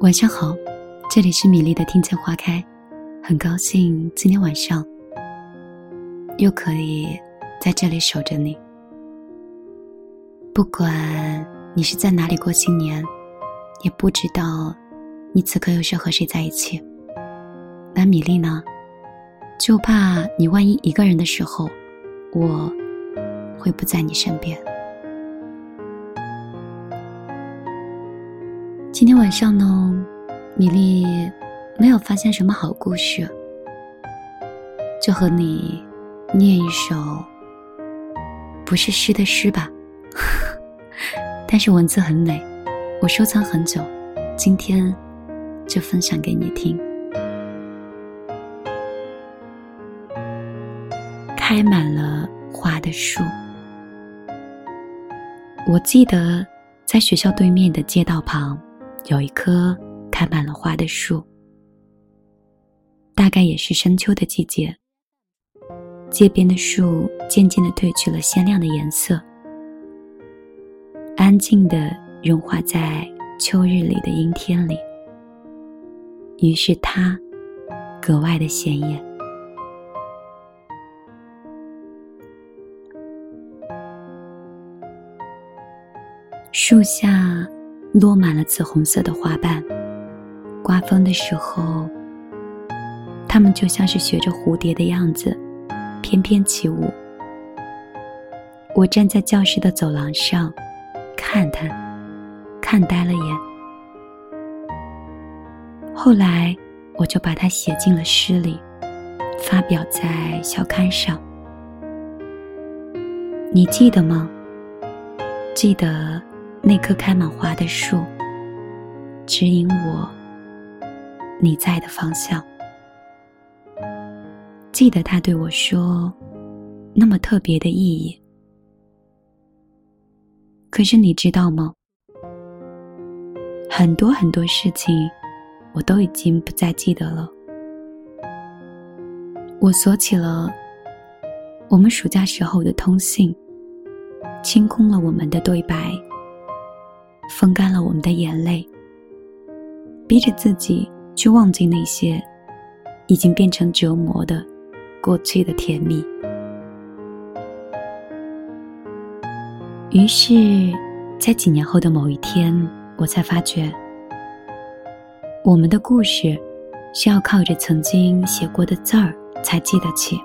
晚上好，这里是米粒的听见花开，很高兴今天晚上又可以在这里守着你。不管你是在哪里过新年，也不知道你此刻又是和谁在一起。那米粒呢？就怕你万一一个人的时候，我会不在你身边。今天晚上呢，米粒没有发现什么好故事，就和你念一首不是诗的诗吧。但是文字很美，我收藏很久，今天就分享给你听。开满了花的树，我记得在学校对面的街道旁有一棵开满了花的树，大概也是深秋的季节，街边的树渐渐的褪去了鲜亮的颜色。安静的融化在秋日里的阴天里，于是它格外的显眼。树下落满了紫红色的花瓣，刮风的时候，它们就像是学着蝴蝶的样子，翩翩起舞。我站在教室的走廊上。看他，看呆了眼。后来，我就把它写进了诗里，发表在校刊上。你记得吗？记得那棵开满花的树，指引我你在的方向。记得他对我说，那么特别的意义。可是你知道吗？很多很多事情，我都已经不再记得了。我锁起了我们暑假时候的通信，清空了我们的对白，风干了我们的眼泪，逼着自己去忘记那些已经变成折磨的过去的甜蜜。于是，在几年后的某一天，我才发觉，我们的故事是要靠着曾经写过的字儿才记得起。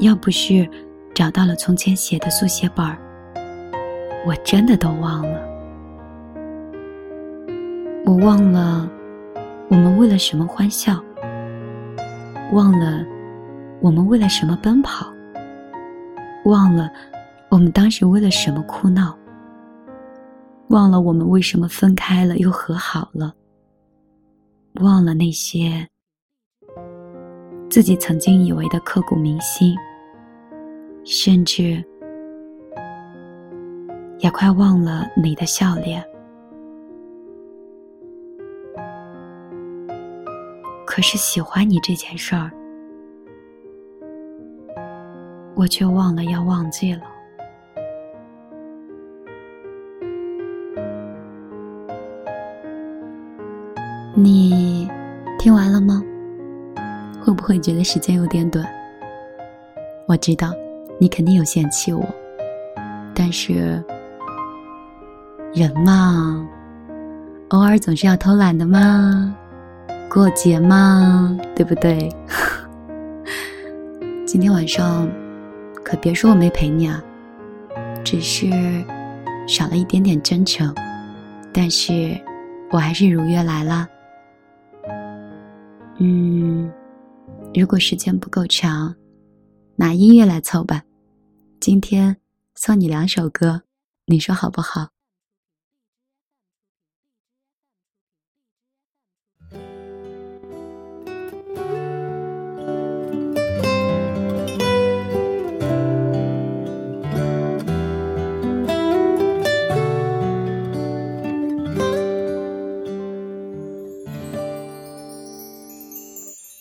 要不是找到了从前写的速写本儿，我真的都忘了。我忘了我们为了什么欢笑，忘了我们为了什么奔跑，忘了。我们当时为了什么哭闹？忘了我们为什么分开了又和好了？忘了那些自己曾经以为的刻骨铭心，甚至也快忘了你的笑脸。可是喜欢你这件事儿，我却忘了要忘记了。你听完了吗？会不会觉得时间有点短？我知道你肯定有嫌弃我，但是人嘛，偶尔总是要偷懒的嘛，过节嘛，对不对？今天晚上可别说我没陪你啊，只是少了一点点真诚，但是我还是如约来了。嗯，如果时间不够长，拿音乐来凑吧。今天送你两首歌，你说好不好？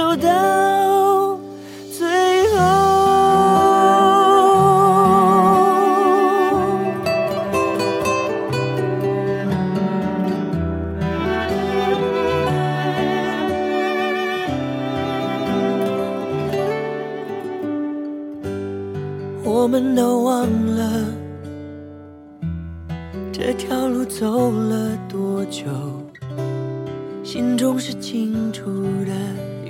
走到最后。我们都忘了这条路走了多久，心中是清楚的，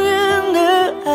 远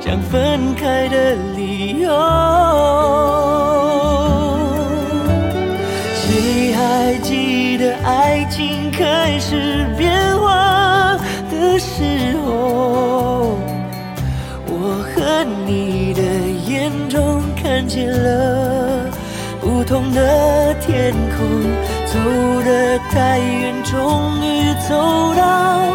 想分开的理由。谁还记得爱情开始变化的时候？我和你的眼中看见了不同的天空，走得太远，终于走到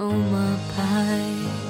号码牌。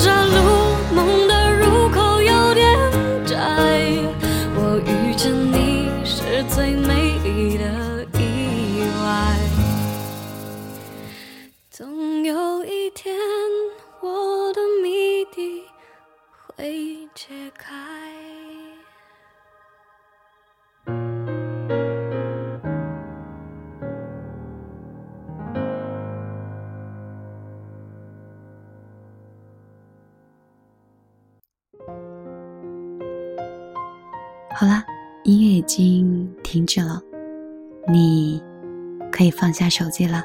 好啦，音乐已经停止了，你可以放下手机了。